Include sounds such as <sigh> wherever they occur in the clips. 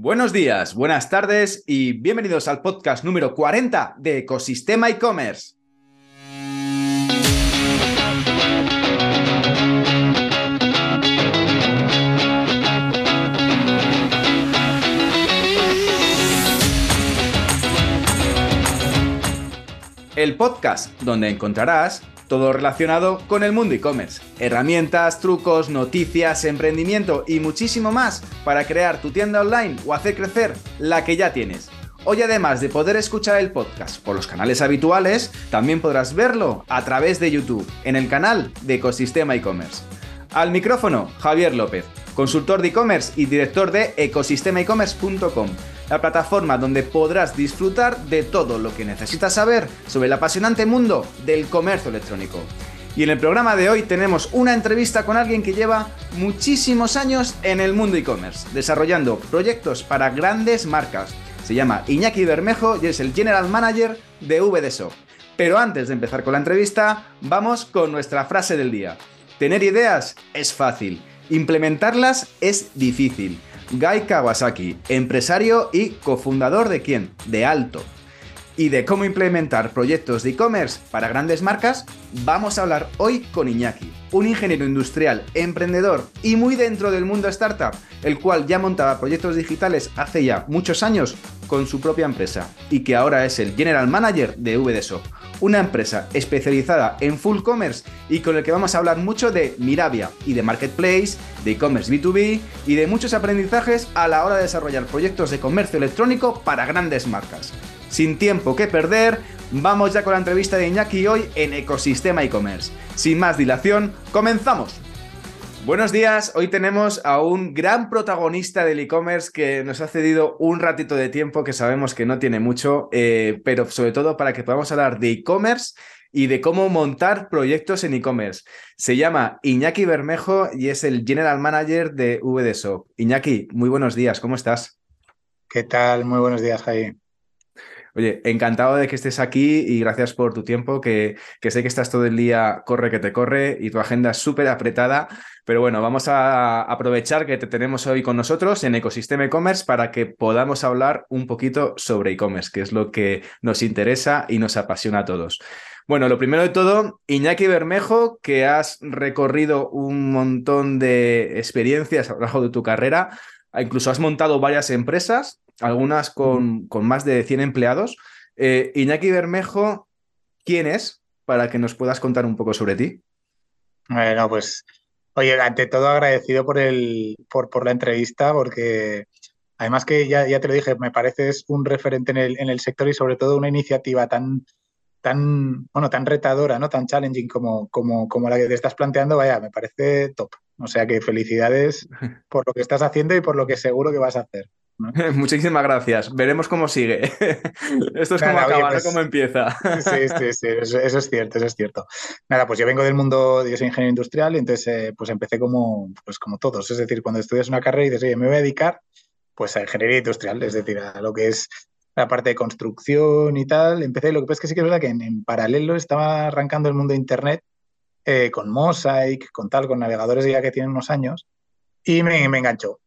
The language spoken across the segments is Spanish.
Buenos días, buenas tardes y bienvenidos al podcast número 40 de Ecosistema e-commerce. El podcast donde encontrarás todo relacionado con el mundo e-commerce. Herramientas, trucos, noticias, emprendimiento y muchísimo más para crear tu tienda online o hacer crecer la que ya tienes. Hoy además de poder escuchar el podcast por los canales habituales, también podrás verlo a través de YouTube, en el canal de Ecosistema e-commerce. Al micrófono, Javier López, consultor de e-commerce y director de ecosistemaecommerce.com la plataforma donde podrás disfrutar de todo lo que necesitas saber sobre el apasionante mundo del comercio electrónico. Y en el programa de hoy tenemos una entrevista con alguien que lleva muchísimos años en el mundo e-commerce, desarrollando proyectos para grandes marcas. Se llama Iñaki Bermejo y es el General Manager de VDSO. Pero antes de empezar con la entrevista, vamos con nuestra frase del día. Tener ideas es fácil, implementarlas es difícil. Guy Kawasaki, empresario y cofundador de quién? De Alto. Y de cómo implementar proyectos de e-commerce para grandes marcas, vamos a hablar hoy con Iñaki, un ingeniero industrial, emprendedor y muy dentro del mundo startup, el cual ya montaba proyectos digitales hace ya muchos años con su propia empresa y que ahora es el General Manager de VDSO, una empresa especializada en full commerce y con el que vamos a hablar mucho de Mirabia y de Marketplace, de e-commerce B2B y de muchos aprendizajes a la hora de desarrollar proyectos de comercio electrónico para grandes marcas. Sin tiempo que perder, vamos ya con la entrevista de Iñaki hoy en Ecosistema e-commerce. Sin más dilación, comenzamos. Buenos días, hoy tenemos a un gran protagonista del e-commerce que nos ha cedido un ratito de tiempo que sabemos que no tiene mucho, eh, pero sobre todo para que podamos hablar de e-commerce y de cómo montar proyectos en e-commerce. Se llama Iñaki Bermejo y es el General Manager de VDSO. Iñaki, muy buenos días, ¿cómo estás? ¿Qué tal? Muy buenos días, Javi. Oye, encantado de que estés aquí y gracias por tu tiempo, que, que sé que estás todo el día, corre que te corre y tu agenda es súper apretada, pero bueno, vamos a aprovechar que te tenemos hoy con nosotros en Ecosistema e-commerce para que podamos hablar un poquito sobre e-commerce, que es lo que nos interesa y nos apasiona a todos. Bueno, lo primero de todo, Iñaki Bermejo, que has recorrido un montón de experiencias a lo largo de tu carrera, incluso has montado varias empresas, algunas con, con más de 100 empleados. Eh, Iñaki Bermejo, ¿quién es? Para que nos puedas contar un poco sobre ti. Bueno, pues, oye, ante todo agradecido por, el, por, por la entrevista, porque además que ya, ya te lo dije, me pareces un referente en el, en el sector y sobre todo una iniciativa tan, tan, bueno, tan retadora, ¿no? Tan challenging como, como, como la que te estás planteando, vaya, me parece top. O sea que felicidades <laughs> por lo que estás haciendo y por lo que seguro que vas a hacer. <laughs> Muchísimas gracias. Veremos cómo sigue. <laughs> Esto es como acaba, pues cómo empieza. Sí, sí, sí, eso, es cierto, eso es cierto. Nada, pues yo vengo del mundo, yo soy ingeniero industrial y entonces eh, pues empecé como, pues como todos. Es decir, cuando estudias una carrera y dices, oye, me voy a dedicar pues a ingeniería industrial, es decir, a lo que es la parte de construcción y tal. Empecé, lo que pasa es que sí que es verdad que en, paralelo estaba arrancando el mundo de Internet eh, con Mosaic, con tal, con navegadores ya que tienen unos años, y me, enganchó.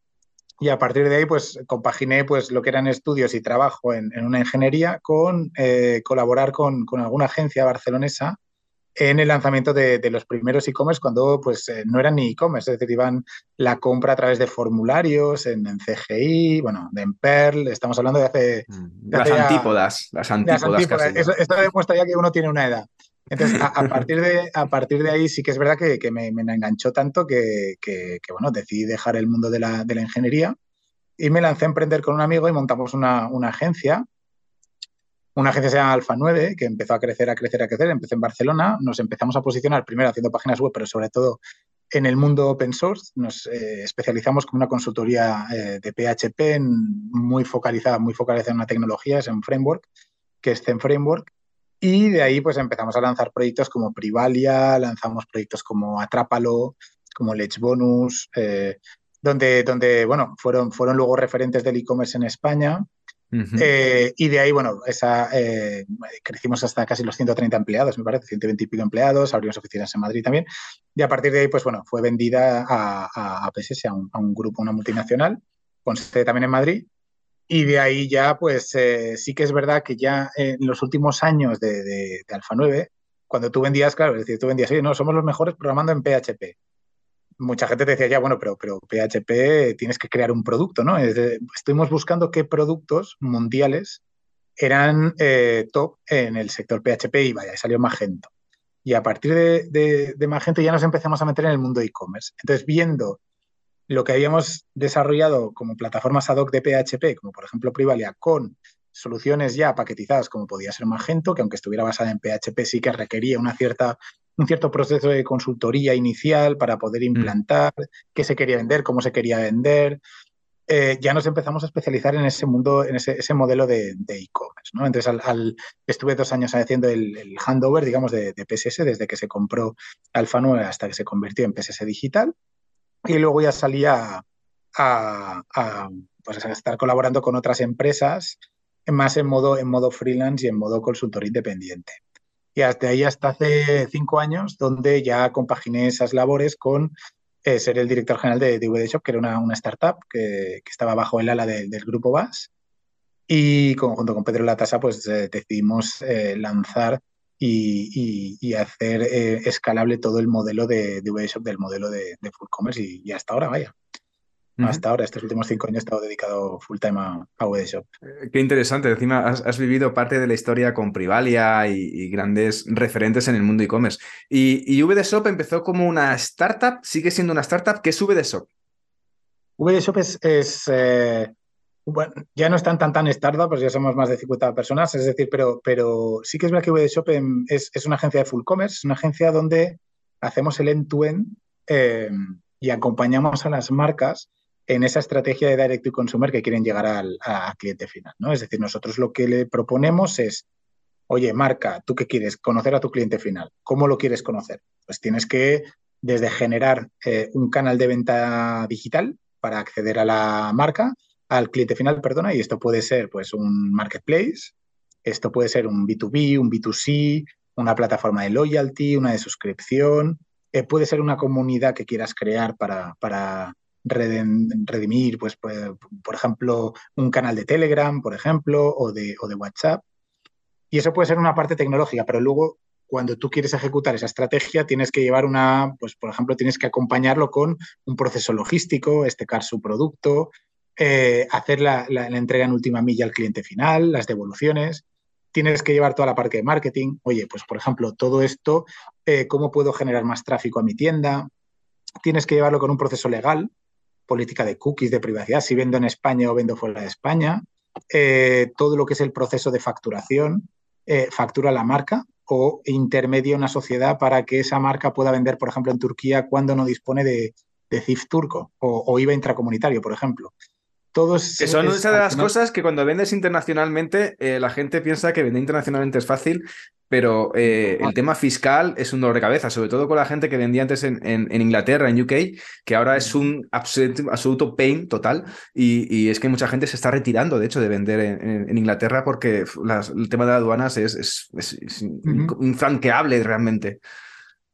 Y a partir de ahí, pues compaginé pues, lo que eran estudios y trabajo en, una ingeniería con eh, colaborar con, con, alguna agencia barcelonesa en el lanzamiento de, los primeros e-commerce cuando pues eh, no eran ni e-commerce, es decir, iban la compra a través de formularios en, CGI, bueno, en Perl, estamos hablando de hace... Mm, las, antípodas, las antípodas, Esto demuestra ya que uno tiene una edad. Entonces, a, <laughs> partir, de, a partir de ahí sí que es verdad que, me, enganchó tanto que, bueno, decidí dejar el mundo de la, ingeniería y me lancé a emprender con un amigo y montamos una, una agencia una agencia se llama Alfa 9, que empezó a crecer, a crecer, a crecer. Empecé en Barcelona, nos empezamos a posicionar primero haciendo páginas web, pero sobre todo en el mundo open source. Nos eh, especializamos como una consultoría eh, de PHP muy focalizada, muy focalizada en una tecnología, es en framework, que es Zen Framework. Y de ahí pues empezamos a lanzar proyectos como Privalia, lanzamos proyectos como Atrápalo, como Let's Bonus, eh, donde, donde bueno, fueron, fueron luego referentes del e-commerce en España eh, y de ahí, bueno, esa, eh, crecimos hasta casi los 130 empleados, me parece, 120 y pico empleados, abrimos oficinas en Madrid también. Y a partir de ahí, pues bueno, fue vendida a, a, PSS, a un, grupo, una multinacional, con sede también en Madrid. Y de ahí ya, pues eh, sí que es verdad que ya en los últimos años de, de, Alfa 9, cuando tú vendías, claro, es decir, tú vendías, no, somos los mejores programando en PHP. Mucha gente te decía, ya, bueno, pero, pero PHP tienes que crear un producto, ¿no? estuvimos buscando qué productos mundiales eran eh, top en el sector PHP y vaya, salió Magento. Y a partir de, de Magento ya nos empezamos a meter en el mundo e-commerce. Entonces, viendo lo que habíamos desarrollado como plataformas ad hoc de PHP, como por ejemplo Privalia, con soluciones ya paquetizadas como podía ser Magento, que aunque estuviera basada en PHP sí que requería una cierta, un cierto proceso de consultoría inicial para poder mm. implantar qué se quería vender, cómo se quería vender. Eh, ya nos empezamos a especializar en ese mundo, en ese, modelo de e-commerce. ¿no? Entonces, al, estuve dos años haciendo el, handover, digamos, de, de, PSS, desde que se compró 9 hasta que se convirtió en PSS Digital y luego ya salía a, pues, estar colaborando con otras empresas, más en modo, en modo freelance y en modo consultor independiente. Y hasta ahí hasta hace cinco años, donde ya compaginé esas labores con eh, ser el director general de, de Shop, que era una, startup que, estaba bajo el ala del grupo VAS. Y junto con Pedro Latasa, pues eh, decidimos eh, lanzar y, hacer eh, escalable todo el modelo de, de del modelo de, full commerce y, hasta ahora, vaya. Hasta ahora, estos últimos cinco años he estado dedicado full time a, a Shop. Eh, qué interesante. Encima has, vivido parte de la historia con Privalia y, grandes referentes en el mundo e-commerce. Y, y VDShop empezó como una startup, sigue siendo una startup. ¿Qué es VDShop? VDShop es, es eh, bueno, ya no están tan tan startup, pues ya somos más de 50 personas, es decir, pero, pero sí que es verdad que VDShop es, es una agencia de full commerce, es una agencia donde hacemos el end-to-end em, y acompañamos a las marcas en esa estrategia de direct to consumer que quieren llegar al cliente final. ¿no? Es decir, nosotros lo que le proponemos es, oye, marca, ¿tú qué quieres? Conocer a tu cliente final. ¿Cómo lo quieres conocer? Pues tienes que, desde generar eh, un canal de venta digital para acceder a la marca, al cliente final, perdona, y esto puede ser pues un marketplace, esto puede ser un B2B, un B2C, una plataforma de loyalty, una de suscripción, eh, puede ser una comunidad que quieras crear para, para redimir, pues, pues, por ejemplo, un canal de Telegram, por ejemplo, o de, o de WhatsApp. Y eso puede ser una parte tecnológica, pero luego cuando tú quieres ejecutar esa estrategia, tienes que llevar una, pues por ejemplo, tienes que acompañarlo con un proceso logístico, estecar su producto, eh, hacer la, entrega en última milla al cliente final, las devoluciones. Tienes que llevar toda la parte de marketing. Oye, pues por ejemplo, todo esto, eh, ¿cómo puedo generar más tráfico a mi tienda? Tienes que llevarlo con un proceso legal, política de cookies, de privacidad, si vendo en España o vendo fuera de España. Eh, todo lo que es el proceso de facturación, factura la marca o intermedia una sociedad para que esa marca pueda vender, por ejemplo, en Turquía cuando no dispone de, CIF turco o, o IVA intracomunitario, por ejemplo que son una de las cosas que cuando vendes internacionalmente, eh, la gente piensa que vender internacionalmente es fácil, pero eh, el tema fiscal es un dolor de cabeza, sobre todo con la gente que vendía antes en, Inglaterra, en UK, que ahora es un absoluto, pain total. Y, es que mucha gente se está retirando, de hecho, de vender en, Inglaterra porque el tema de aduanas es, es, infranqueable realmente.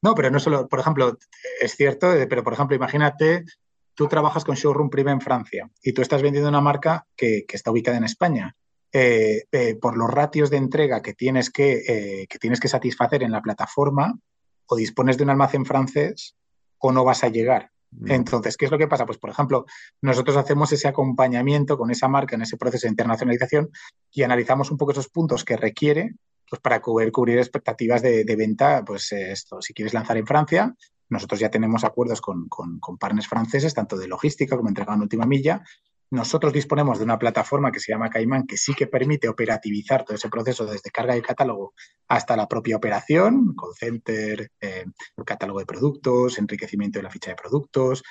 No, pero no solo, por ejemplo, es cierto, eh, pero por ejemplo, imagínate tú trabajas con Showroom Prime en Francia y tú estás vendiendo una marca que, está ubicada en España. Eh, eh, por los ratios de entrega que tienes que, eh, que tienes que satisfacer en la plataforma, o dispones de un almacén francés o no vas a llegar. Mm. Entonces, ¿qué es lo que pasa? Pues, por ejemplo, nosotros hacemos ese acompañamiento con esa marca en ese proceso de internacionalización y analizamos un poco esos puntos que requiere pues, para cubrir, cubrir expectativas de, de, venta. Pues esto, si quieres lanzar en Francia, nosotros ya tenemos acuerdos con, con, partners franceses, tanto de logística como entrega en última milla. Nosotros disponemos de una plataforma que se llama Caimán, que sí que permite operativizar todo ese proceso desde carga de catálogo hasta la propia operación, call center, eh, catálogo de productos, enriquecimiento de la ficha de productos,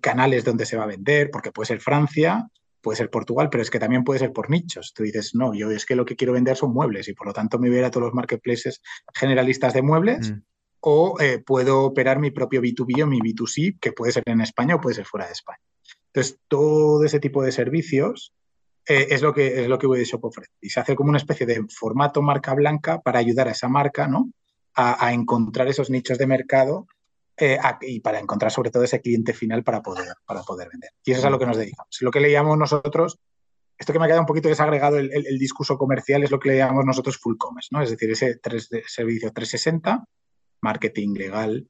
canales donde se va a vender, porque puede ser Francia, puede ser Portugal, pero es que también puede ser por nichos. Tú dices, no, yo es que lo que quiero vender son muebles y por lo tanto me voy a ir a todos los marketplaces generalistas de muebles. Mm o eh, puedo operar mi propio B2B o mi B2C, que puede ser en España o puede ser fuera de España. Entonces, todo ese tipo de servicios eh, es lo que es lo que ofrece. Y se hace como una especie de formato marca blanca para ayudar a esa marca ¿no? a, encontrar esos nichos de mercado eh, y para encontrar sobre todo ese cliente final para poder, para poder vender. Y eso es a lo que nos dedicamos. Lo que le llamamos nosotros esto que me ha quedado un poquito desagregado el, discurso comercial es lo que le llamamos nosotros full commerce, ¿no? Es decir, ese servicio 360, marketing legal,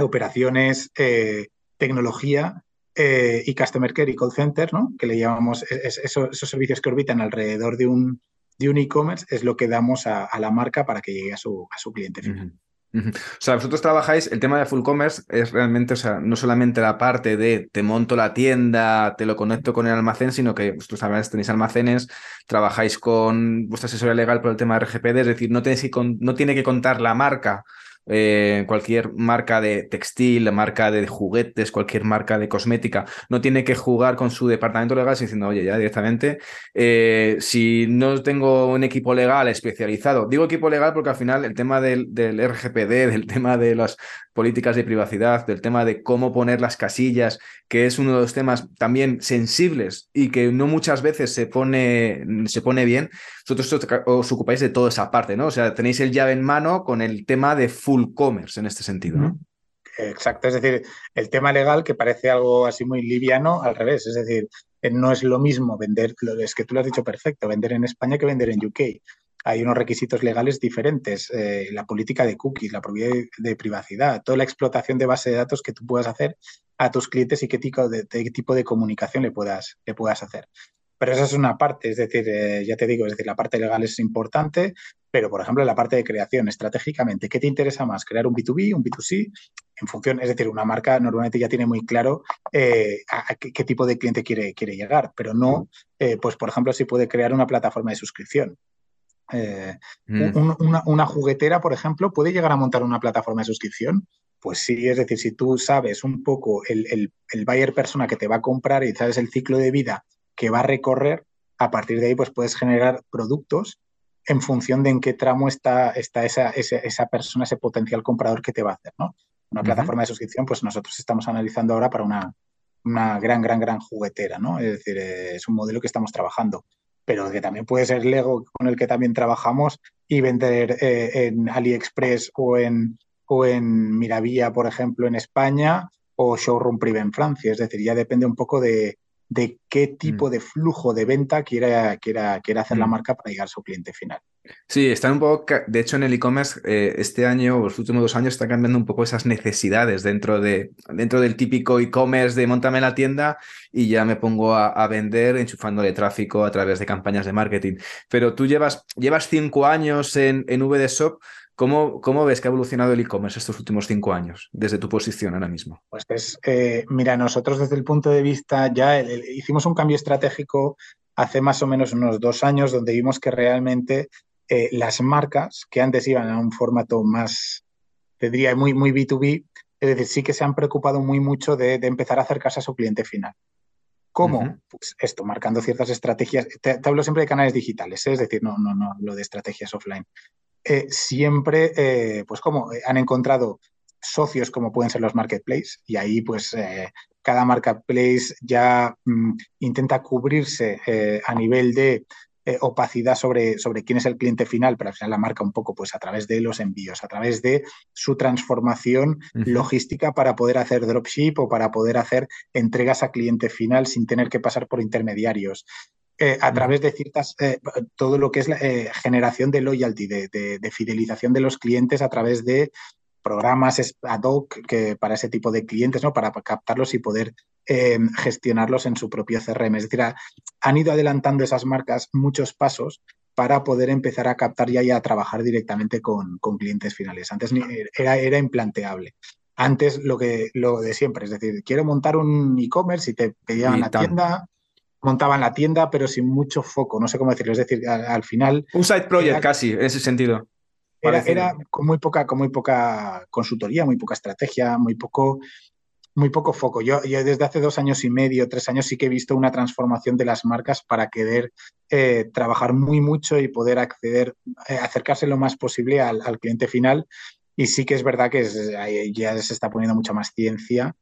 operaciones, eh, tecnología eh, y customer care y call center, ¿no? Que le llamamos esos, servicios que orbitan alrededor de un de un e-commerce es lo que damos a, la marca para que llegue a su, a su cliente final. O sea, vosotros trabajáis, el tema de full commerce es realmente, o sea, no solamente la parte de te monto la tienda, te lo conecto con el almacén, sino que vosotros también tenéis almacenes, trabajáis con vuestra asesoría legal por el tema de RGPD, es decir, no tiene que contar la marca eh, cualquier marca de textil, marca de juguetes, cualquier marca de cosmética, no tiene que jugar con su departamento legal diciendo, oye, ya directamente, eh, si no tengo un equipo legal especializado, digo equipo legal porque al final el tema del, del RGPD, del tema de las políticas de privacidad, del tema de cómo poner las casillas, que es uno de los temas también sensibles y que no muchas veces se pone, se pone bien, vosotros os ocupáis de toda esa parte, ¿no? O sea, tenéis el llave en mano con el tema de full commerce en este sentido, ¿no? Exacto, es decir, el tema legal que parece algo así muy liviano, al revés, es decir, eh, no es lo mismo vender, es que tú lo has dicho perfecto, vender en España que vender en UK hay unos requisitos legales diferentes, eh, la política de cookies, la propiedad de, privacidad, toda la explotación de base de datos que tú puedas hacer a tus clientes y qué tipo de, tipo de comunicación le puedas, le puedas hacer. Pero esa es una parte, es decir, eh, ya te digo, es decir, la parte legal es importante, pero por ejemplo, la parte de creación, estratégicamente, ¿qué te interesa más? ¿Crear un B2B, un B2C? En función, es decir, una marca normalmente ya tiene muy claro eh, a, qué, tipo de cliente quiere, quiere llegar, pero no, pues por ejemplo, si puede crear una plataforma de suscripción. Eh, mm. una, juguetera, por ejemplo, puede llegar a montar una plataforma de suscripción. Pues sí, es decir, si tú sabes un poco el, el, buyer persona que te va a comprar y sabes el ciclo de vida que va a recorrer, a partir de ahí pues puedes generar productos en función de en qué tramo está, está esa, esa, persona, ese potencial comprador que te va a hacer, ¿no? Una plataforma de suscripción, pues nosotros estamos analizando ahora para una, una gran, gran, gran juguetera, ¿no? Es decir, eh, es un modelo que estamos trabajando pero que también puede ser Lego con el que también trabajamos y vender eh, en AliExpress o en, o en Miravía, por ejemplo, en España o Showroom Privé en Francia. Es decir, ya depende un poco de, de qué tipo mm. de flujo de venta quiera, quiera, quiera hacer la mm. marca para llegar a su cliente final. Sí, está un poco, de hecho en el e-commerce eh, este año los últimos dos años está cambiando un poco esas necesidades dentro, de, dentro del típico e-commerce de montame la tienda y ya me pongo a, vender enchufándole tráfico a través de campañas de marketing. Pero tú llevas, llevas cinco años en, en VD ¿Cómo, ¿Cómo, ves que ha evolucionado el e-commerce estos últimos cinco años, desde tu posición ahora mismo? Pues es, eh, mira, nosotros desde el punto de vista, ya hicimos un cambio estratégico hace más o menos unos dos años, donde vimos que realmente eh, las marcas que antes iban a un formato más, te diría, muy, muy B2B, es decir, sí que se han preocupado muy mucho de, empezar a acercarse a su cliente final. ¿Cómo? Pues esto, marcando ciertas estrategias. Te, hablo siempre de canales digitales, ¿eh? es decir, no, no, no lo de estrategias offline. Eh, siempre, eh, pues como han encontrado socios como pueden ser los marketplaces y ahí pues cada marketplace ya mm, intenta cubrirse a nivel de opacidad sobre, sobre quién es el cliente final, pero al final la marca un poco pues a través de los envíos, a través de su transformación logística para poder hacer dropship o para poder hacer entregas a cliente final sin tener que pasar por intermediarios. Eh, a través de ciertas, eh, todo lo que es la eh, generación de loyalty, de, fidelización de los clientes a través de programas ad hoc que, para ese tipo de clientes, ¿no? para captarlos y poder gestionarlos en su propio CRM. Es decir, han ido adelantando esas marcas muchos pasos para poder empezar a captar ya y a trabajar directamente con, clientes finales. Antes era, era implanteable. Antes lo que lo de siempre, es decir, quiero montar un e-commerce y te pedían la tienda, montaban la tienda, pero sin mucho foco, no sé cómo decirlo. Es decir, al, final. Un side project casi, en ese sentido. Era, con muy poca, con muy poca consultoría, muy poca estrategia, muy poco, muy poco foco. Yo, desde hace dos años y medio, tres años, sí que he visto una transformación de las marcas para querer eh, trabajar muy mucho y poder acceder, eh, acercarse lo más posible al, cliente final. Y sí que es verdad que ya se está poniendo mucha más ciencia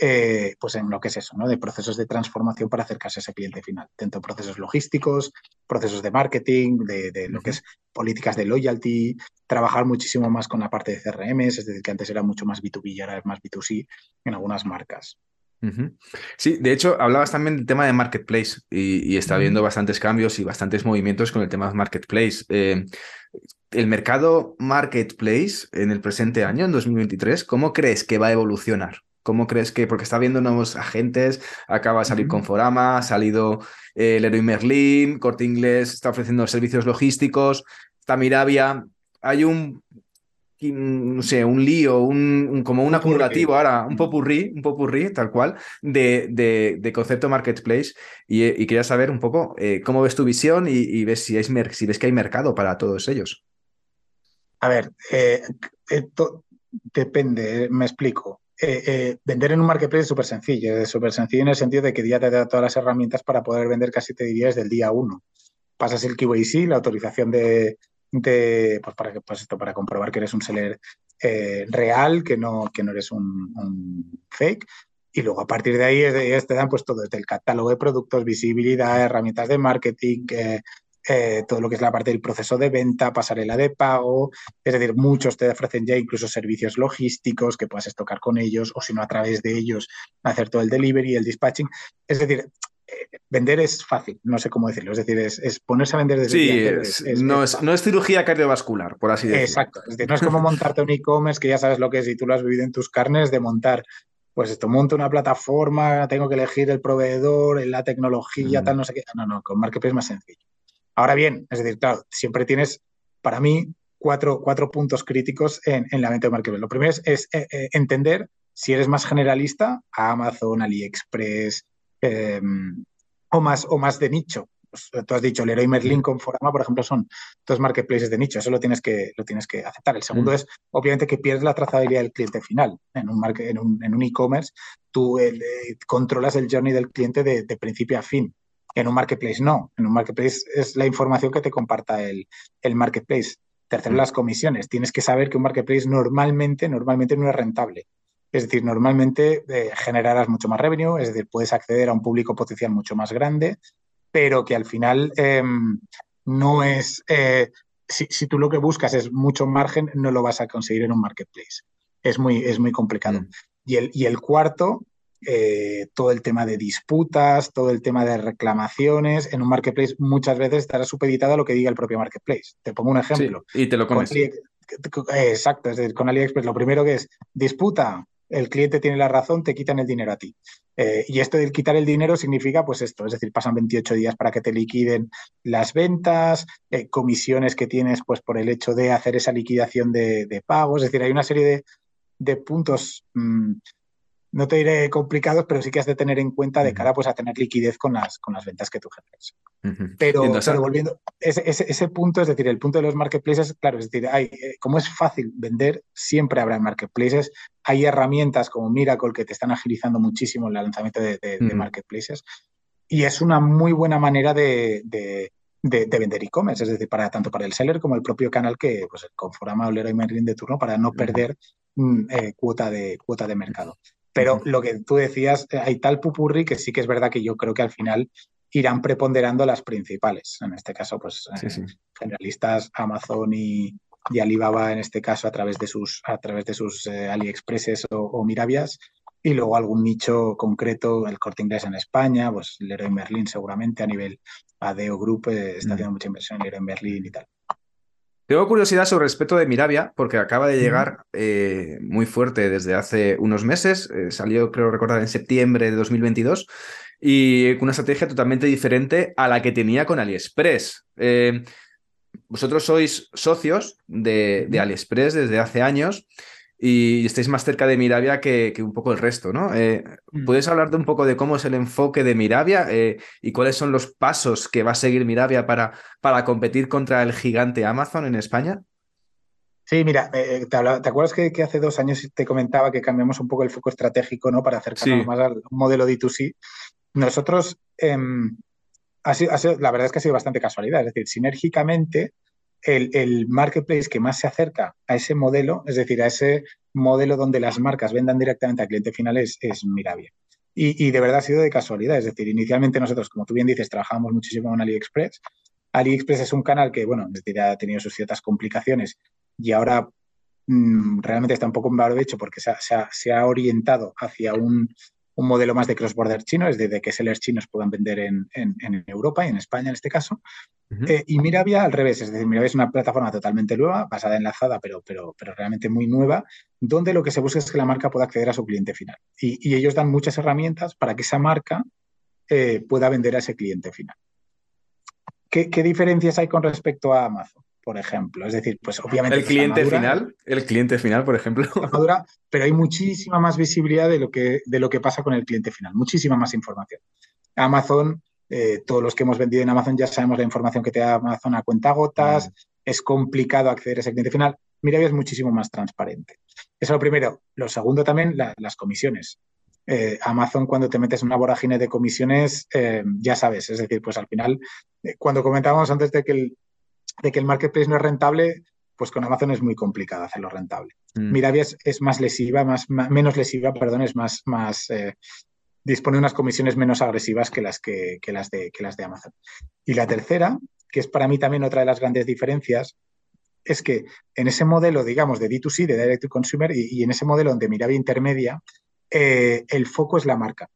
eh, pues en lo que es eso, ¿no? De procesos de transformación para acercarse a ese cliente final, dentro de procesos logísticos, procesos de marketing, de, lo que es políticas de loyalty, trabajar muchísimo más con la parte de CRM, es decir, que antes era mucho más B2B y ahora es más B2C en algunas marcas. Sí, de hecho, hablabas también del tema de marketplace y, está habiendo bastantes cambios y bastantes movimientos con el tema de marketplace. Eh, el mercado marketplace en el presente año, en 2023, ¿cómo crees que va a evolucionar? ¿Cómo crees que, porque está habiendo nuevos agentes, acaba de salir Conforama, ha salido eh, Leroy Merlin, Corte Inglés está ofreciendo servicios logísticos, está Mirabia, hay un no sé, un lío, un, como un, acumulativo ahora, un popurrí, un popurrí, tal cual, de, de, concepto marketplace. Y, quería saber un poco eh, cómo ves tu visión y, ves si, si ves que hay mercado para todos ellos. A ver, eh, depende, me explico. Eh, vender en un marketplace es súper sencillo, es súper sencillo en el sentido de que ya te da todas las herramientas para poder vender casi te diría desde el día uno. Pasas el KYC, la autorización de, de, pues para, pues esto, para comprobar que eres un seller eh, real, que no, que no eres un, fake. Y luego a partir de ahí es te dan pues todo desde el catálogo de productos, visibilidad, herramientas de marketing, eh, eh, todo lo que es la parte del proceso de venta, pasarela de pago. Es decir, muchos te ofrecen ya incluso servicios logísticos que puedas tocar con ellos o si no a través de ellos hacer todo el delivery, el dispatching. Es decir, vender es fácil, no sé cómo decirlo. Es decir, es, ponerse a vender desde el es, no, es, no, es, cirugía cardiovascular, por así decirlo. Exacto. Es decir, no es como montarte un e-commerce que ya sabes lo que es y tú lo has vivido en tus carnes, de montar, pues esto, monto una plataforma, tengo que elegir el proveedor, la tecnología, tal, no sé qué. No, no, con Marketplace es más sencillo. Ahora bien, es decir, claro, siempre tienes, para mí, cuatro, cuatro puntos críticos en, la venta de Marketplace. Lo primero es, eh, eh, entender si eres más generalista, Amazon, AliExpress, Em, o, más, o más de nicho. Pues, tú has dicho, Leroy Merlin con Forama, por ejemplo, son dos marketplaces de nicho. Eso lo tienes que, lo tienes que aceptar. El segundo mm. es, obviamente, que pierdes la trazabilidad del cliente final. En un en un, en un e-commerce, tú eh, controlas el journey del cliente de, principio a fin. En un marketplace no. En un marketplace es la información que te comparta el, el marketplace. Tercero, mm. las comisiones. Tienes que saber que un marketplace normalmente, normalmente no es rentable. Es decir, normalmente eh, generarás mucho más revenue, es decir, puedes acceder a un público potencial mucho más grande, pero que al final em, no es, eh, si, tú lo que buscas es mucho margen, no lo vas a conseguir en un marketplace. Es muy, es muy complicado. Mm. Y, el, y el cuarto, eh, todo el tema de disputas, todo el tema de reclamaciones. En un marketplace muchas veces estará supeditado a lo que diga el propio marketplace. Te pongo un ejemplo. y te lo comes. Exacto, es decir, con AliExpress lo primero que es disputa, el cliente tiene la razón, te quitan el dinero a ti. Eh, y esto de quitar el dinero significa pues esto, es decir, pasan 28 días para que te liquiden las ventas, eh, comisiones que tienes pues por el hecho de hacer esa liquidación de, pagos, es decir, hay una serie de, puntos mm, no te diré complicados, pero sí que has de tener en cuenta de cara pues, a tener liquidez con las, con las ventas que tú generas. pero, volviendo, ese, ese, punto, es decir, el punto de los marketplaces, claro, es decir, hay, eh, como es fácil vender, siempre habrá marketplaces. Hay herramientas como Miracle que te están agilizando muchísimo el lanzamiento de, marketplaces y es una muy buena manera de, de vender e-commerce, es decir, para tanto para el seller como el propio canal que pues, Conforama o Leroy Merlin de turno para no perder mm, eh, cuota, de, cuota de mercado. Pero lo que tú decías, eh, hay tal pupurri que sí que es verdad que yo creo que al final irán preponderando las principales. En este caso, pues eh, generalistas, Amazon y, Alibaba, en este caso, a través de sus, a través de sus eh, AliExpresses o, Miravias. Y luego algún nicho concreto, el corte inglés en España, pues Leroy Merlin seguramente a nivel ADEO Group está haciendo mucha inversión en Leroy Merlin y tal. Tengo curiosidad sobre el respecto de Mirabia, porque acaba de llegar eh, muy fuerte desde hace unos meses. Eh, salió, creo recordar, en septiembre de 2022 y con una estrategia totalmente diferente a la que tenía con AliExpress. Eh, vosotros sois socios de, de, AliExpress desde hace años y estáis más cerca de Mirabia que, un poco el resto, ¿no? Eh, mm. ¿Puedes hablar de un poco de cómo es el enfoque de Mirabia eh, y cuáles son los pasos que va a seguir Mirabia para, para competir contra el gigante Amazon en España? Sí, mira, eh, te, acuerdas que, hace dos años te comentaba que cambiamos un poco el foco estratégico, ¿no? Para acercarnos más al modelo D2C. Nosotros, em, la verdad es que ha sido bastante casualidad, es decir, sinérgicamente el, marketplace que más se acerca a ese modelo, es decir, a ese modelo donde las marcas vendan directamente al cliente final es, es Mirabia. Y, de verdad ha sido de casualidad. Es decir, inicialmente nosotros, como tú bien dices, trabajamos muchísimo en AliExpress. AliExpress es un canal que, bueno, ha tenido sus ciertas complicaciones y ahora mm, realmente está un poco en de hecho porque se ha, orientado hacia un, modelo más de cross-border chino, es de, que sellers chinos puedan vender en, Europa y en España en este caso. Eh, y Miravia al revés, es decir, Miravia es una plataforma totalmente nueva, basada en enlazada, pero, pero, pero realmente muy nueva, donde lo que se busca es que la marca pueda acceder a su cliente final. Y, ellos dan muchas herramientas para que esa marca eh, pueda vender a ese cliente final. ¿Qué, ¿Qué diferencias hay con respecto a Amazon? por ejemplo. Es decir, pues obviamente... El cliente final, el cliente final, por ejemplo. pero hay muchísima más visibilidad de lo, que, de lo que pasa con el cliente final, muchísima más información. Amazon, eh, todos los que hemos vendido en Amazon ya sabemos la información que te da Amazon a cuenta gotas, es complicado acceder a ese cliente final. Mira, es muchísimo más transparente. Eso es lo primero. Lo segundo también, las comisiones. Eh, Amazon cuando te metes en una vorágine de comisiones, eh, ya sabes, es decir, pues al final, cuando comentábamos antes de que el, de que el marketplace no es rentable, pues con Amazon es muy complicado hacerlo rentable. Mm. Miravia es, más lesiva, más, menos lesiva, perdón, es más, más dispone de unas comisiones menos agresivas que las, que, las de, que las de Amazon. Y la tercera, que es para mí también otra de las grandes diferencias, es que en ese modelo, digamos, de D2C, de Direct to Consumer, y, en ese modelo donde Miravia intermedia, eh, el foco es la marca.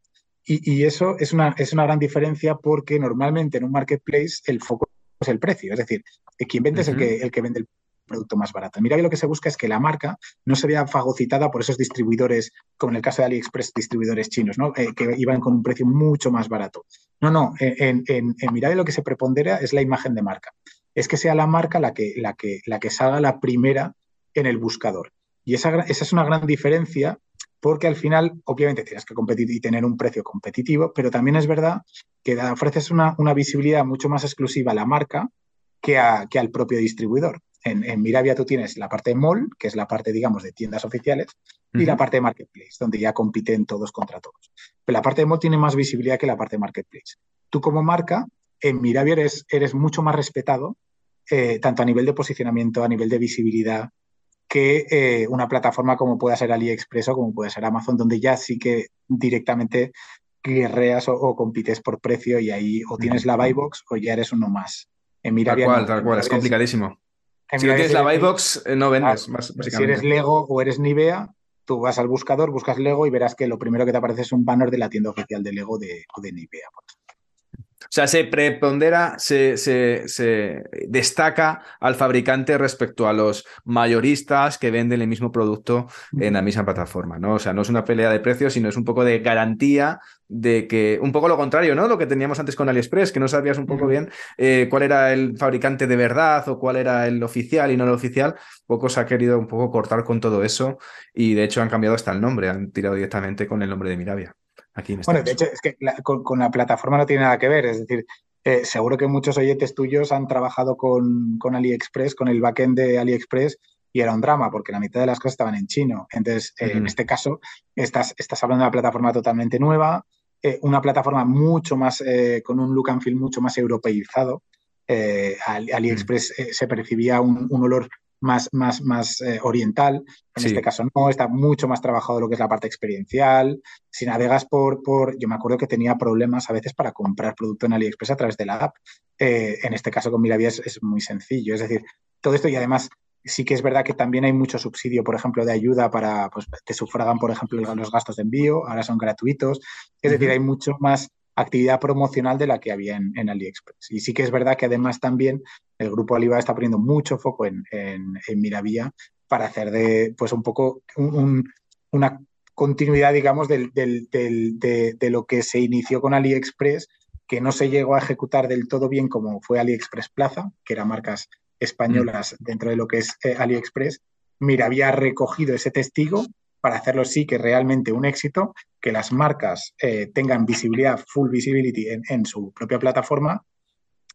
Y, y, eso es una, es una gran diferencia porque normalmente en un marketplace el foco es el precio. Es decir, quien vende es el que, el que vende el producto más barato. Mira que lo que se busca es que la marca no se vea fagocitada por esos distribuidores, como en el caso de AliExpress, distribuidores chinos, ¿no? Eh, que iban con un precio mucho más barato. No, no, en, en, lo que se prepondera es la imagen de marca. Es que sea la marca la que, la que, la que salga la primera en el buscador. Y esa, esa es una gran diferencia porque al final, obviamente, tienes que competir y tener un precio competitivo, pero también es verdad que ofreces una, una visibilidad mucho más exclusiva a la marca que, al propio distribuidor. En, en, Miravia tú tienes la parte mall, que es la parte, digamos, de tiendas oficiales, y la parte de marketplace, donde ya compiten todos contra todos. Pero la parte de mall tiene más visibilidad que la parte de marketplace. Tú como marca, en Miravia eres, eres mucho más respetado, eh, tanto a nivel de posicionamiento, a nivel de visibilidad, que eh, una plataforma como pueda ser AliExpress o como puede ser Amazon, donde ya sí que directamente guerreas o, compites por precio y ahí o tienes la buy box o ya eres uno más. En Miravia, tal cual, tal cual, es complicadísimo. Si no tienes la buy box, eh, no vendes, básicamente. Si eres Lego o eres Nivea, tú vas al buscador, buscas Lego y verás que lo primero que te aparece es un banner de la tienda oficial de Lego de, o de Nivea. O sea, se prepondera, se, se, destaca al fabricante respecto a los mayoristas que venden el mismo producto en la misma plataforma, ¿no? O sea, no es una pelea de precios, sino es un poco de garantía de que, un poco lo contrario, ¿no? Lo que teníamos antes con AliExpress, que no sabías un poco bien eh, cuál era el fabricante de verdad o cuál era el oficial y no el oficial. Poco se ha querido un poco cortar con todo eso y de hecho han cambiado hasta el nombre, han tirado directamente con el nombre de Miravia bueno, de hecho, es que con, la plataforma no tiene nada que ver. Es decir, eh, seguro que muchos oyentes tuyos han trabajado con, con, AliExpress, con el backend de AliExpress, y era un drama porque la mitad de las cosas estaban en chino. Entonces, eh, en este caso, estás, estás hablando de una plataforma totalmente nueva, eh, una plataforma mucho más, con un look and feel mucho más europeizado. AliExpress se percibía un, un olor más, más, más eh, oriental. En este caso no, está mucho más trabajado lo que es la parte experiencial. Si navegas por, por, yo me acuerdo que tenía problemas a veces para comprar producto en AliExpress a través de la app. Eh, en este caso con Miravia es, muy sencillo. Es decir, todo esto y además sí que es verdad que también hay mucho subsidio, por ejemplo, de ayuda para, pues te sufragan, por ejemplo, los gastos de envío, ahora son gratuitos. Es decir, hay mucho más actividad promocional de la que había en, AliExpress. Y sí que es verdad que además también el grupo Alibaba está poniendo mucho foco en, en, Miravía para hacer de, pues un poco una continuidad, digamos, del, de, lo que se inició con AliExpress, que no se llegó a ejecutar del todo bien como fue AliExpress Plaza, que eran marcas españolas mm. dentro de lo que es eh, AliExpress. Miravía ha recogido ese testigo para hacerlo sí que realmente un éxito, que las marcas eh, tengan visibilidad, full visibility en, su propia plataforma,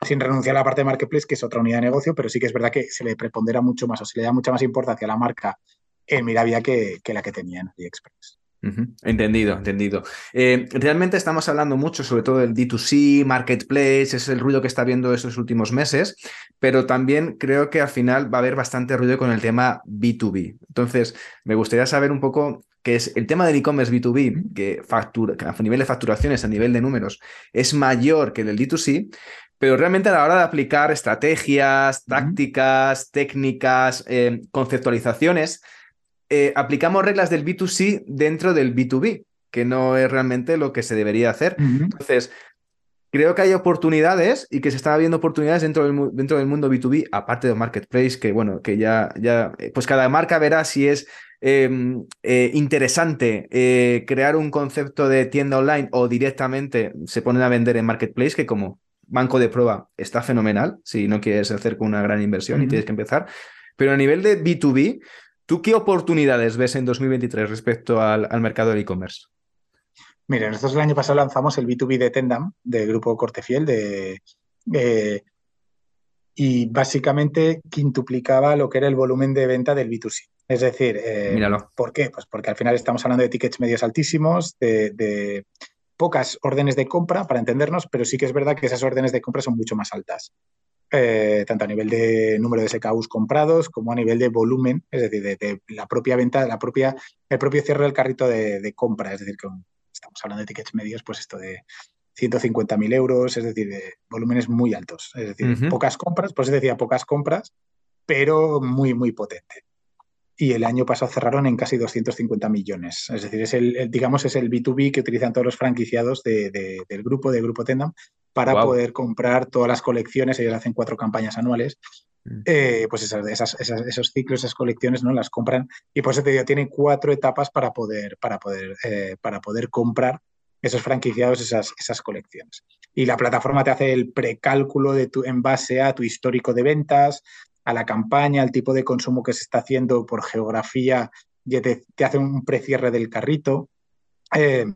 sin renunciar a la parte de marketplace, que es otra unidad de negocio, pero sí que es verdad que se le prepondera mucho más o se le da mucha más importancia a la marca en Miravia que, que la que tenía en AliExpress. Entendido, entendido. Eh, realmente estamos hablando mucho sobre todo del D2C, marketplace, es el ruido que está viendo estos últimos meses, pero también creo que al final va a haber bastante ruido con el tema B2B. Entonces, me gustaría saber un poco qué es el tema del e-commerce B2B, que, factura, a nivel de facturaciones, a nivel de números, es mayor que el del D2C, pero realmente a la hora de aplicar estrategias, tácticas, técnicas, eh, conceptualizaciones, eh, aplicamos reglas del B2C dentro del B2B, que no es realmente lo que se debería hacer. Entonces, creo que hay oportunidades y que se están viendo oportunidades dentro del, dentro del mundo B2B, aparte de Marketplace, que bueno, que ya, ya, eh, pues cada marca verá si es em, eh, interesante eh, crear un concepto de tienda online o directamente se ponen a vender en Marketplace, que como banco de prueba está fenomenal, si no quieres hacer con una gran inversión y tienes que empezar. Pero a nivel de B2B, ¿tú qué oportunidades ves en 2023 respecto al, al mercado del e-commerce? Mire, nosotros el año pasado lanzamos el B2B de Tendam, del grupo Cortefiel, de, y básicamente quintuplicaba lo que era el volumen de venta del B2C. Es decir, eh, ¿por qué? Pues porque al final estamos hablando de tickets medios altísimos, de, pocas órdenes de compra, para entendernos, pero sí que es verdad que esas órdenes de compra son mucho más altas. Eh, tanto a nivel de número de SKUs comprados como a nivel de volumen, es decir, de, la propia venta, la propia, el propio cierre del carrito de, de compra, es decir, que estamos hablando de tickets medios, pues esto de 150.000 euros, es decir, de volúmenes muy altos. Es decir, pocas compras, pues decía pocas compras, pero muy, muy potente. Y el año pasado cerraron en casi 250 millones. Es decir, es el, digamos, es el B2B que utilizan todos los franquiciados del grupo, del grupo Tendam, para poder comprar todas las colecciones. Ellos hacen cuatro campañas anuales. Mm. Eh, pues esas, esos ciclos, esas colecciones, ¿no? Las compran. Y por eso te digo, tienen cuatro etapas para poder, para poder, eh, para poder comprar esos franquiciados, esas, esas colecciones. Y la plataforma te hace el precálculo de tu, en base a tu histórico de ventas, a la campaña, al tipo de consumo que se está haciendo por geografía, y te, hace un precierre del carrito, em,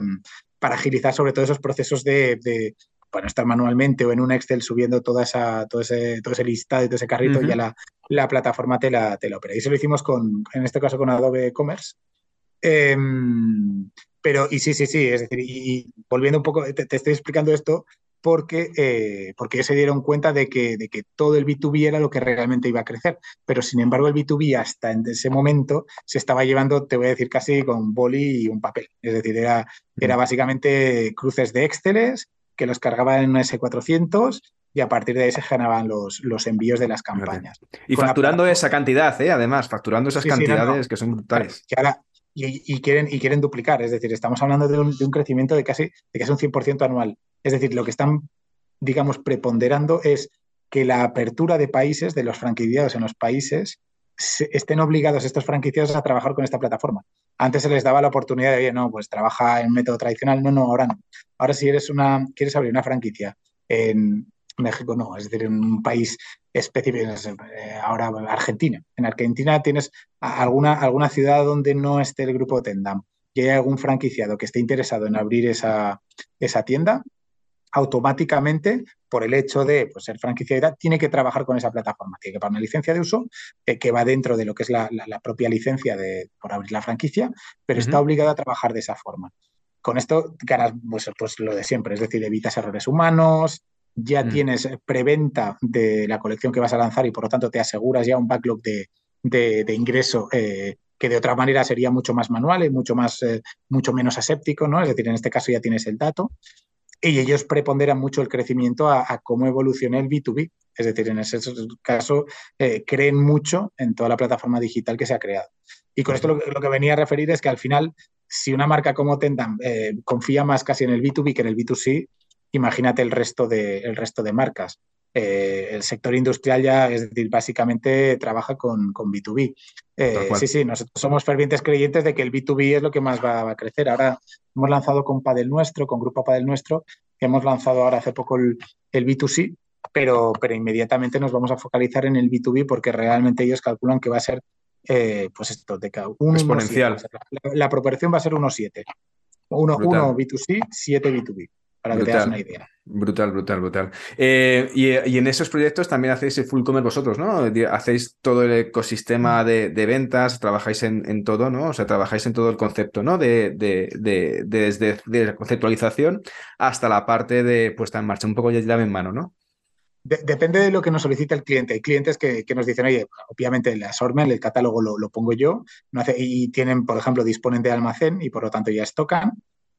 para agilizar sobre todo esos procesos de, de bueno, estar manualmente o en un Excel subiendo toda esa, todo, ese, todo ese listado y todo ese carrito, y ya la, la, plataforma te la, te la opera. Y eso lo hicimos con, en este caso con Adobe Commerce. Em, pero, y sí, sí, sí, es decir, y, volviendo un poco, te, estoy explicando esto porque, eh, porque ellos se dieron cuenta de que, de que todo el B2B era lo que realmente iba a crecer. Pero, sin embargo, el B2B hasta en ese momento se estaba llevando, te voy a decir, casi con boli y un papel. Es decir, era, era básicamente cruces de Exceles que los cargaban en un S400 y a partir de ahí se generaban los, los envíos de las campañas. Y facturando esa cantidad, ¿eh? además, facturando esas cantidades que son brutales y, quieren, y quieren duplicar. Es decir, estamos hablando de un, crecimiento de casi, de casi un 100% anual. Es decir, lo que están, digamos, preponderando es que la apertura de países, de los franquiciados en los países, estén obligados estos franquiciados a trabajar con esta plataforma. Antes se les daba la oportunidad de, oye, no, pues trabaja en método tradicional. No, no, ahora no. Ahora si eres una, quieres abrir una franquicia en, México no, es decir, en un país específico, eh, ahora Argentina. En Argentina tienes alguna, alguna ciudad donde no esté el grupo Tendam y hay algún franquiciado que esté interesado en abrir esa, esa tienda, automáticamente, por el hecho de pues, ser franquiciado, tiene que trabajar con esa plataforma. Tiene que pagar una licencia de uso eh, que va dentro de lo que es la, propia licencia de, por abrir la franquicia, pero está obligado a trabajar de esa forma. Con esto ganas pues, pues, lo de siempre, es decir, evitas errores humanos, ya mm. tienes preventa de la colección que vas a lanzar y por lo tanto te aseguras ya un backlog de, de, ingreso eh, que de otra manera sería mucho más manual y mucho, más, eh, mucho menos aséptico, ¿no? Es decir, en este caso ya tienes el dato. Y ellos preponderan mucho el crecimiento a, cómo evoluciona el B2B. Es decir, en ese caso eh, creen mucho en toda la plataforma digital que se ha creado. Y con esto lo, que venía a referir es que al final, si una marca como Tendam confía más casi en el B2B que en el B2C, imagínate el resto de, el resto de marcas. Eh, el sector industrial ya, es decir, básicamente trabaja con, con B2B. Eh, sí, sí, nosotros somos fervientes creyentes de que el B2B es lo que más va, a crecer. Ahora hemos lanzado con Padel Nuestro, con Grupo Padel Nuestro, hemos lanzado ahora hace poco el, B2C, pero, pero inmediatamente nos vamos a focalizar en el B2B porque realmente ellos calculan que va a ser, eh, pues esto, de cada uno. Exponencial. la, proporción va a ser 1,7. 1 B2C, 7 B2B para que brutal, una idea. Brutal, brutal, brutal. Eh, y, en esos proyectos también hacéis el full commerce vosotros, ¿no? Hacéis todo el ecosistema mm. de, ventas, trabajáis en, todo, ¿no? O sea, trabajáis en todo el concepto, ¿no? De, desde la conceptualización hasta la parte de puesta en marcha, un poco ya llave en mano, ¿no? depende de lo que nos solicita el cliente. Hay clientes que, nos dicen, oye, obviamente el assortment, el catálogo lo, pongo yo, y tienen, por ejemplo, disponen de almacén y por lo tanto ya estocan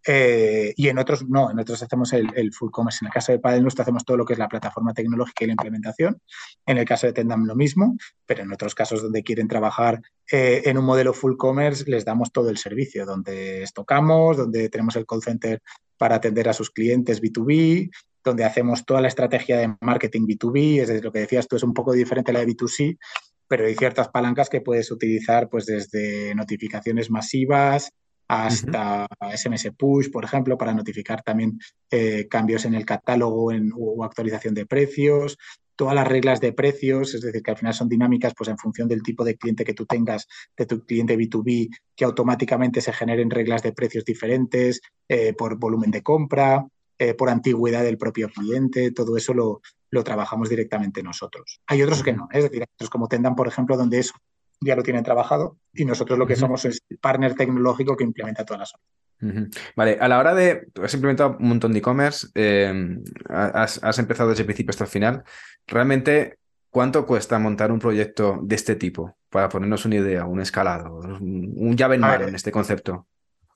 Eh, y en otros no, en otros hacemos el, full commerce. En el caso de Padel Nuestro hacemos todo lo que es la plataforma tecnológica y la implementación. En el caso de Tendam lo mismo, pero en otros casos donde quieren trabajar eh, en un modelo full commerce les damos todo el servicio, donde estocamos, donde tenemos el call center para atender a sus clientes B2B, donde hacemos toda la estrategia de marketing B2B, es decir, lo que decías tú es un poco diferente a la de B2C, pero hay ciertas palancas que puedes utilizar pues desde notificaciones masivas hasta SMS push, por ejemplo, para notificar también eh, cambios en el catálogo en, o actualización de precios, todas las reglas de precios, es decir, que al final son dinámicas pues en función del tipo de cliente que tú tengas, de tu cliente B2B, que automáticamente se generen reglas de precios diferentes eh, por volumen de compra, eh, por antigüedad del propio cliente, todo eso lo, lo trabajamos directamente nosotros. Hay otros que no, es decir, otros como Tendan, por ejemplo, donde eso ya lo tienen trabajado y nosotros lo que somos es el partner tecnológico que implementa todas las Vale, a la hora de. Has implementado un montón de e-commerce, em, has, empezado desde el principio hasta el final. Realmente, ¿cuánto cuesta montar un proyecto de este tipo? Para ponernos una idea, un escalado, un llave en mano en este concepto.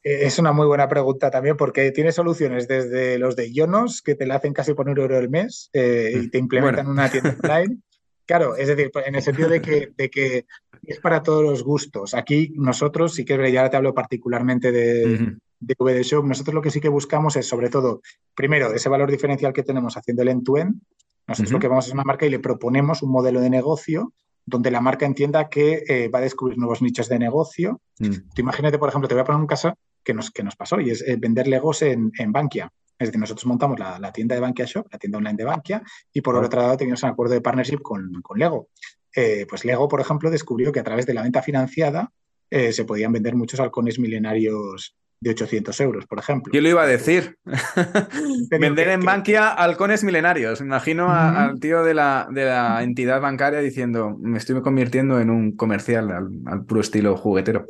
Eh, es una muy buena pregunta también porque tiene soluciones desde los de Ionos, que te la hacen casi por un euro al mes eh, y mm, te implementan una tienda <laughs> online. Claro, es decir, en el sentido de que, de que es para todos los gustos. Aquí nosotros, sí que ya te hablo particularmente de, de VD Shop, nosotros lo que sí que buscamos es sobre todo, primero, ese valor diferencial que tenemos haciendo el end-to-end. Nosotros lo que vamos a una marca y le proponemos un modelo de negocio donde la marca entienda que eh, va a descubrir nuevos nichos de negocio. Mm. imagínate, por ejemplo, te voy a poner un caso que nos, que nos pasó y es eh, vender Legos en, en Bankia. Es decir, nosotros montamos la, tienda de Bankia Shop, la tienda online de Bankia, y por otro lado teníamos un acuerdo de partnership con, con Lego. Eh, pues Lego, por ejemplo, descubrió que a través de la venta financiada eh, se podían vender muchos halcones milenarios de 800 euros, por ejemplo. Yo lo iba a decir. <laughs> Vender en Bankia halcones milenarios. Imagino al tío de la, de la, entidad bancaria diciendo, me estoy convirtiendo en un comercial al, puro estilo juguetero.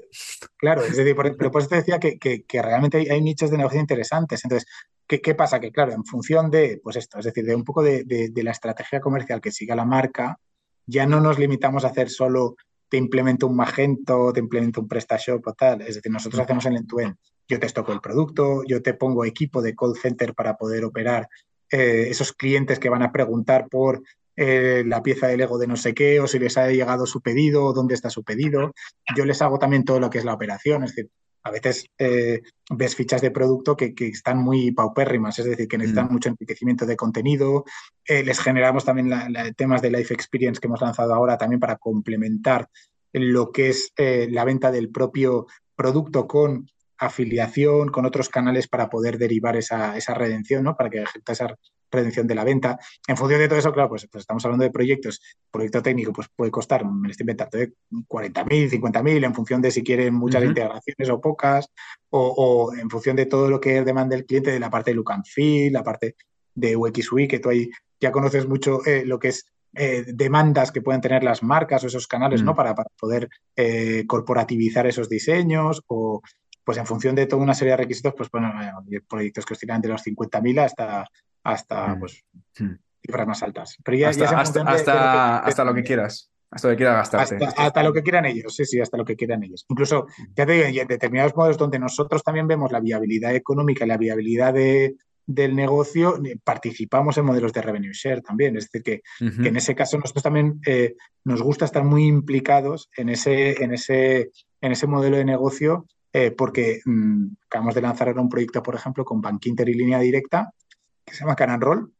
Claro, es decir, pero <laughs> por eso te decía que, que, realmente hay, nichos de negocio interesantes. Entonces, ¿qué, ¿qué, pasa? Que claro, en función de, pues esto, es decir, de un poco de, de la estrategia comercial que siga la marca, ya no nos limitamos a hacer solo te implemento un Magento, te implemento un PrestaShop o tal. Es decir, nosotros hacemos el end-to-end. Yo te estoco el producto, yo te pongo equipo de call center para poder operar eh, esos clientes que van a preguntar por eh, la pieza de Lego de no sé qué, o si les ha llegado su pedido, o dónde está su pedido. Yo les hago también todo lo que es la operación. Es decir, a veces eh, ves fichas de producto que, están muy paupérrimas, es decir, que necesitan mm. mucho enriquecimiento de contenido. Eh, les generamos también temas de Life Experience que hemos lanzado ahora también para complementar lo que es eh, la venta del propio producto con afiliación, con otros canales para poder derivar esa, esa redención, ¿no? para que esa redención de la venta. En función de todo eso, claro, pues, pues estamos hablando de proyectos. Proyecto técnico pues puede costar, me lo estoy inventando, 40.000, ¿eh? 50.000 en función de si quieren muchas integraciones o pocas, o, en función de todo lo que demanda el cliente de la parte de look and feel, la parte de UX que tú ahí ya conoces mucho eh, lo que es eh, demandas que pueden tener las marcas o esos canales, ¿no? Mm. Para, para poder corporativizar esos diseños o pues en función de toda una serie de requisitos, pues bueno, hay proyectos que oscilan de los 50.000 hasta, hasta mm. pues, mm. cifras más altas. Pero ya, hasta, hasta, lo que quieras. Hasta lo que quieras gastarte. Hasta, lo que quieran ellos, sí, sí, hasta lo que quieran ellos. Incluso, ya te digo, en determinados modos donde nosotros también vemos la viabilidad económica y la viabilidad del negocio, eh, participamos en modelos de revenue share también. Es decir, que, en ese caso nosotros también eh, nos gusta estar muy implicados en ese, en ese, en ese modelo de negocio eh, porque mm, acabamos de lanzar ahora un proyecto, por ejemplo, con Bankinter y Línea Directa, que se llama Canan Roll,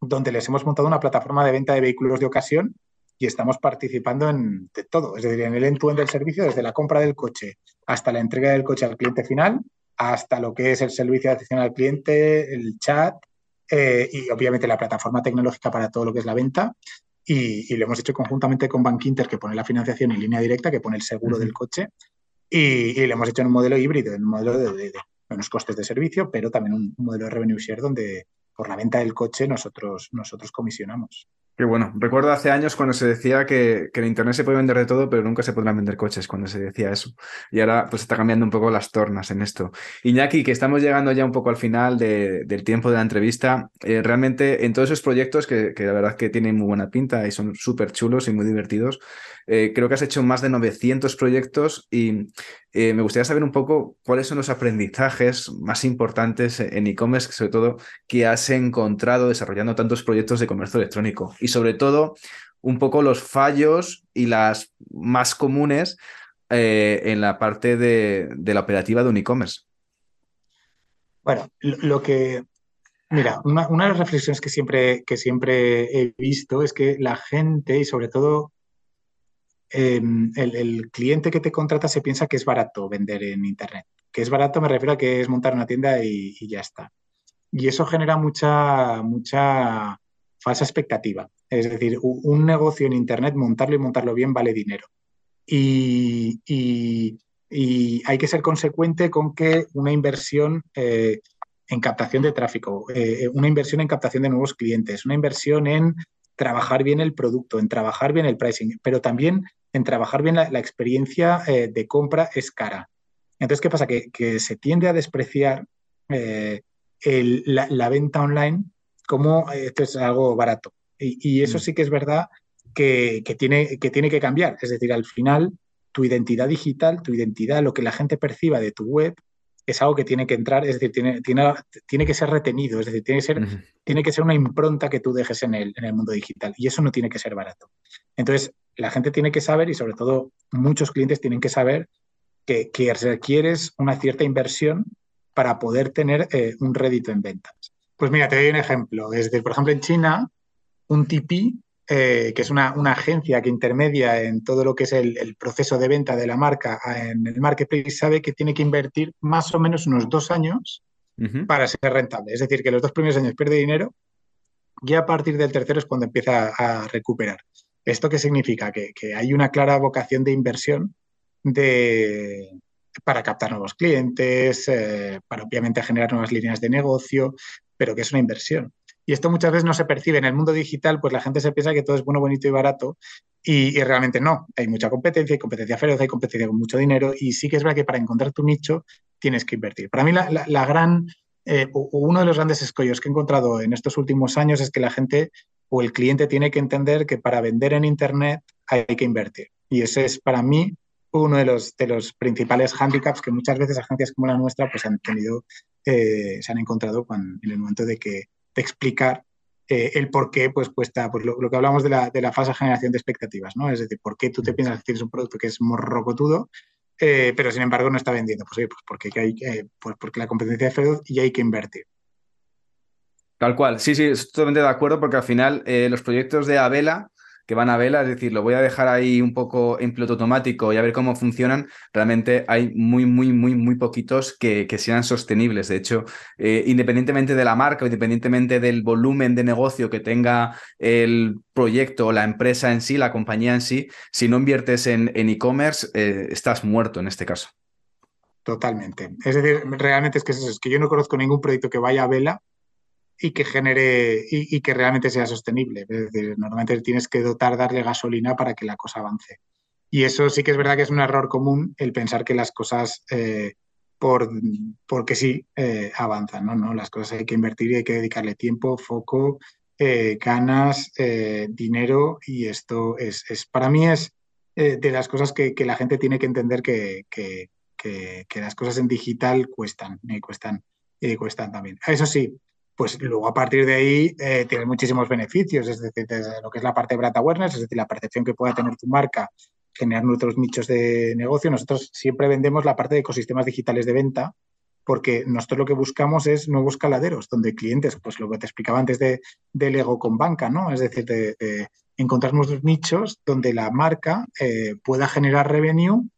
donde les hemos montado una plataforma de venta de vehículos de ocasión y estamos participando en de todo, es decir, en el end-to-end del servicio, desde la compra del coche hasta la entrega del coche al cliente final, hasta lo que es el servicio de atención al cliente, el chat eh, y obviamente la plataforma tecnológica para todo lo que es la venta. Y, lo hemos hecho conjuntamente con Bankinter, que pone la financiación y línea directa, que pone el seguro del coche y, lo hemos hecho en un modelo híbrido, en un modelo de, menos costes de servicio, pero también un, modelo de revenue share donde por la venta del coche nosotros, nosotros comisionamos. Qué bueno. Recuerdo hace años cuando se decía que, que, en Internet se puede vender de todo, pero nunca se podrán vender coches, cuando se decía eso. Y ahora pues está cambiando un poco las tornas en esto. Iñaki, que estamos llegando ya un poco al final del tiempo de la entrevista, eh, realmente en todos esos proyectos que, que, la verdad que tienen muy buena pinta y son súper chulos y muy divertidos, eh, creo que has hecho más de 900 proyectos y eh, me gustaría saber un poco cuáles son los aprendizajes más importantes en e-commerce, sobre todo que has encontrado desarrollando tantos proyectos de comercio electrónico y sobre todo un poco los fallos y las más comunes eh, en la parte de, la operativa de un e-commerce. Bueno, lo que, mira, una, de las reflexiones que siempre, que siempre he visto es que la gente y sobre todo em, el, cliente que te contrata se piensa que es barato vender en Internet. Que es barato me refiero a que es montar una tienda y, ya está. Y eso genera mucha, mucha falsa expectativa. Es decir, un negocio en Internet, montarlo y montarlo bien vale dinero y, hay que ser consecuente con que una inversión eh, en captación de tráfico, eh, una inversión en captación de nuevos clientes, una inversión en trabajar bien el producto, en trabajar bien el pricing, pero también en trabajar bien la, experiencia eh, de compra es cara. Entonces, ¿qué pasa? Que, se tiende a despreciar la, venta online como esto es algo barato. Y, eso mm. sí que es verdad que, tiene, que tiene que cambiar. Es decir, al final, tu identidad digital, tu identidad, lo que la gente perciba de tu web, es algo que tiene que entrar, es decir, tiene, tiene, tiene que ser retenido, es decir, tiene que ser, tiene que ser una impronta que tú dejes en el, en el mundo digital. Y eso no tiene que ser barato. Entonces, la gente tiene que saber, y sobre todo muchos clientes tienen que saber, que, que requieres una cierta inversión para poder tener eh, un rédito en ventas. Pues mira, te doy un ejemplo. Desde, por ejemplo, en China, un TP eh, que es una, agencia que intermedia en todo lo que es el, proceso de venta de la marca en el marketplace, sabe que tiene que invertir más o menos unos dos años para ser rentable. Es decir, que los dos primeros años pierde dinero y a partir del tercero es cuando empieza a recuperar. ¿Esto qué significa? Que, hay una clara vocación de inversión de, para captar nuevos clientes, eh, para obviamente generar nuevas líneas de negocio, pero que es una inversión. Y esto muchas veces no se percibe en el mundo digital, pues la gente se piensa que todo es bueno, bonito y barato, y, realmente no. Hay mucha competencia, hay competencia feroz, hay competencia con mucho dinero, y sí que es verdad que para encontrar tu nicho tienes que invertir. Para mí la, gran, eh, uno de los grandes escollos que he encontrado en estos últimos años es que la gente o el cliente tiene que entender que para vender en Internet hay que invertir. Y ese es para mí uno de los, de los principales handicaps que muchas veces agencias como la nuestra pues han tenido, eh, se han encontrado en el momento de que de explicar eh, el por qué pues, cuesta, pues lo, que hablamos de la, de la falsa generación de expectativas, ¿no? Es decir, por qué tú te piensas que tienes un producto que es morrocotudo, eh, pero sin embargo no está vendiendo. Pues, pues porque, hay, pues porque la competencia es feroz y hay que invertir. Tal cual, sí, sí, estoy totalmente de acuerdo porque al final eh, los proyectos de Abela que van a vela, es decir, lo voy a dejar ahí un poco en piloto automático y a ver cómo funcionan, realmente hay muy, muy, muy, muy poquitos que, sean sostenibles. De hecho, eh, independientemente de la marca, independientemente del volumen de negocio que tenga el proyecto o la empresa en sí, la compañía en sí, si no inviertes en e-commerce, eh, estás muerto en este caso. Totalmente. Es decir, realmente es que, es que yo no conozco ningún proyecto que vaya a vela y que genere y, que realmente sea sostenible. Normalmente tienes que dotar, darle gasolina para que la cosa avance. Y eso sí que es verdad que es un error común el pensar que las cosas eh, por, porque sí eh, avanzan. ¿no? ¿no? Las cosas hay que invertir y hay que dedicarle tiempo, foco, eh, ganas, dinero y esto es, es para mí es de las cosas que, que, la gente tiene que entender que, que, que las cosas en digital cuestan, y cuestan, y cuestan también. Eso sí, pues luego a partir de ahí eh, tienes muchísimos beneficios, es decir, desde lo que es la parte de brand awareness, es decir, la percepción que pueda tener tu marca, generar nuestros nichos de negocio. Nosotros siempre vendemos la parte de ecosistemas digitales de venta, porque nosotros lo que buscamos es nuevos caladeros, donde clientes, pues lo que te explicaba antes de, del ego con banca, ¿no? Es decir, de, encontrar nuestros nichos donde la marca eh, pueda generar revenue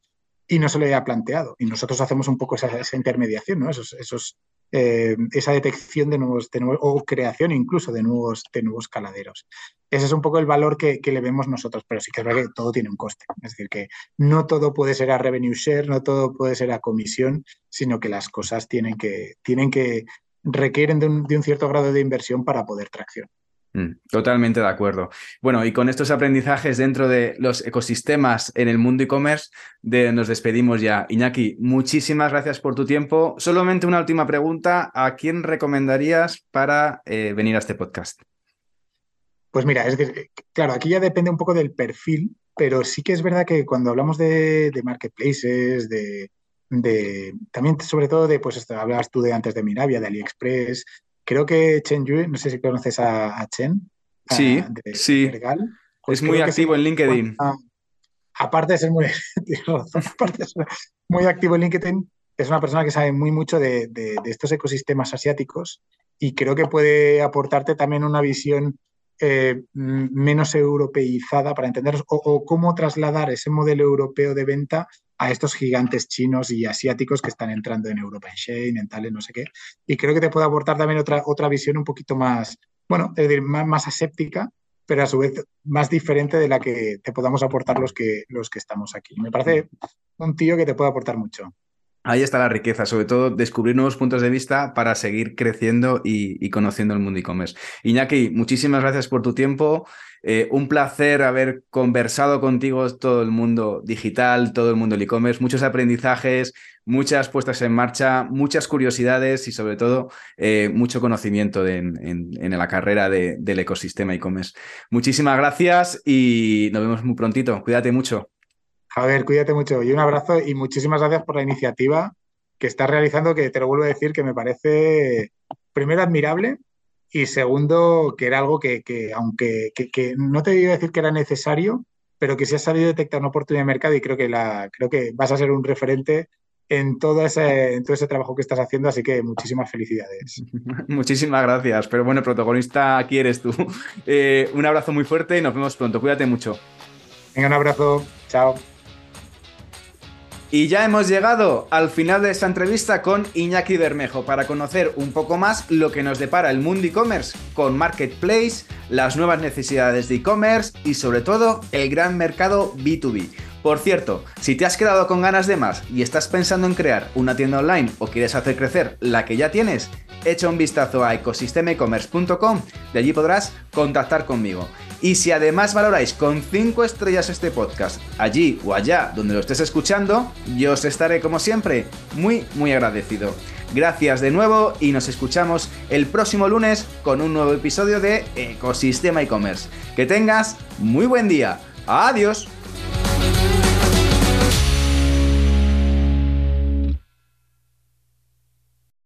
y no se lo haya planteado. Y nosotros hacemos un poco esa, intermediación, ¿no? Esos, esos eh, esa detección de nuevos, de o creación incluso de nuevos, de nuevos caladeros. Ese es un poco el valor que, le vemos nosotros, pero sí que es verdad que todo tiene un coste. Es decir, que no todo puede ser a revenue share, no todo puede ser a comisión, sino que las cosas tienen que, tienen que requieren de un cierto grado de inversión para poder traccionar. Mm, totalmente de acuerdo. Bueno, y con estos aprendizajes dentro de los ecosistemas en el mundo e-commerce, nos despedimos ya. Iñaki, muchísimas gracias por tu tiempo. Solamente una última pregunta. ¿A quién recomendarías para eh, venir a este podcast? Pues mira, es decir, claro, aquí ya depende un poco del perfil, pero sí que es verdad que cuando hablamos de, marketplaces, de, también sobre todo de, pues esto, hablabas tú de antes de Mirabia, de AliExpress. Creo que Chen Yue, no sé si conoces a, Chen. Sí, sí. Pues es muy activo en LinkedIn. aparte de ser muy, <laughs> muy activo en LinkedIn, es una persona que sabe muy mucho de, estos ecosistemas asiáticos y creo que puede aportarte también una visión eh, menos europeizada para entender o, cómo trasladar ese modelo europeo de venta a estos gigantes chinos y asiáticos que están entrando en Europa, en Shane, en Tale, no sé qué. Y creo que te puede aportar también otra, otra visión un poquito más, bueno, es decir, más, aséptica, pero a su vez más diferente de la que te podamos aportar los que, los que estamos aquí. Me parece un tío que te puede aportar mucho. Ahí está la riqueza, sobre todo descubrir nuevos puntos de vista para seguir creciendo y, conociendo el mundo e-commerce. Iñaki, muchísimas gracias por tu tiempo. Eh, un placer haber conversado contigo todo el mundo digital, todo el mundo del e-commerce, muchos aprendizajes, muchas puestas en marcha, muchas curiosidades y sobre todo eh, mucho conocimiento en, la carrera del ecosistema e-commerce. Muchísimas gracias y nos vemos muy prontito. Cuídate mucho. A ver, cuídate mucho y un abrazo y muchísimas gracias por la iniciativa que estás realizando, que te lo vuelvo a decir, que me parece primero admirable y segundo que era algo que, aunque que, no te iba a decir que era necesario, pero que si has sabido detectar una oportunidad de mercado y creo que, la, creo que vas a ser un referente en todo, ese, en todo ese trabajo que estás haciendo, así que muchísimas felicidades. <laughs> Muchísimas gracias, pero bueno, protagonista aquí eres tú. <laughs> Eh, un abrazo muy fuerte y nos vemos pronto, cuídate mucho. Venga, un abrazo, chao. Y ya hemos llegado al final de esta entrevista con Iñaki Bermejo para conocer un poco más lo que nos depara el mundo e-commerce con Marketplace, las nuevas necesidades de e-commerce y sobre todo el gran mercado B2B. Por cierto, si te has quedado con ganas de más y estás pensando en crear una tienda online o quieres hacer crecer la que ya tienes, echa un vistazo a ecosistemaecommerce.com, de allí podrás contactar conmigo. Y si además valoráis con 5 estrellas este podcast, allí o allá donde lo estés escuchando, yo os estaré como siempre muy muy agradecido. Gracias de nuevo y nos escuchamos el próximo lunes con un nuevo episodio de Ecosistema e-commerce. Que tengas muy buen día. Adiós.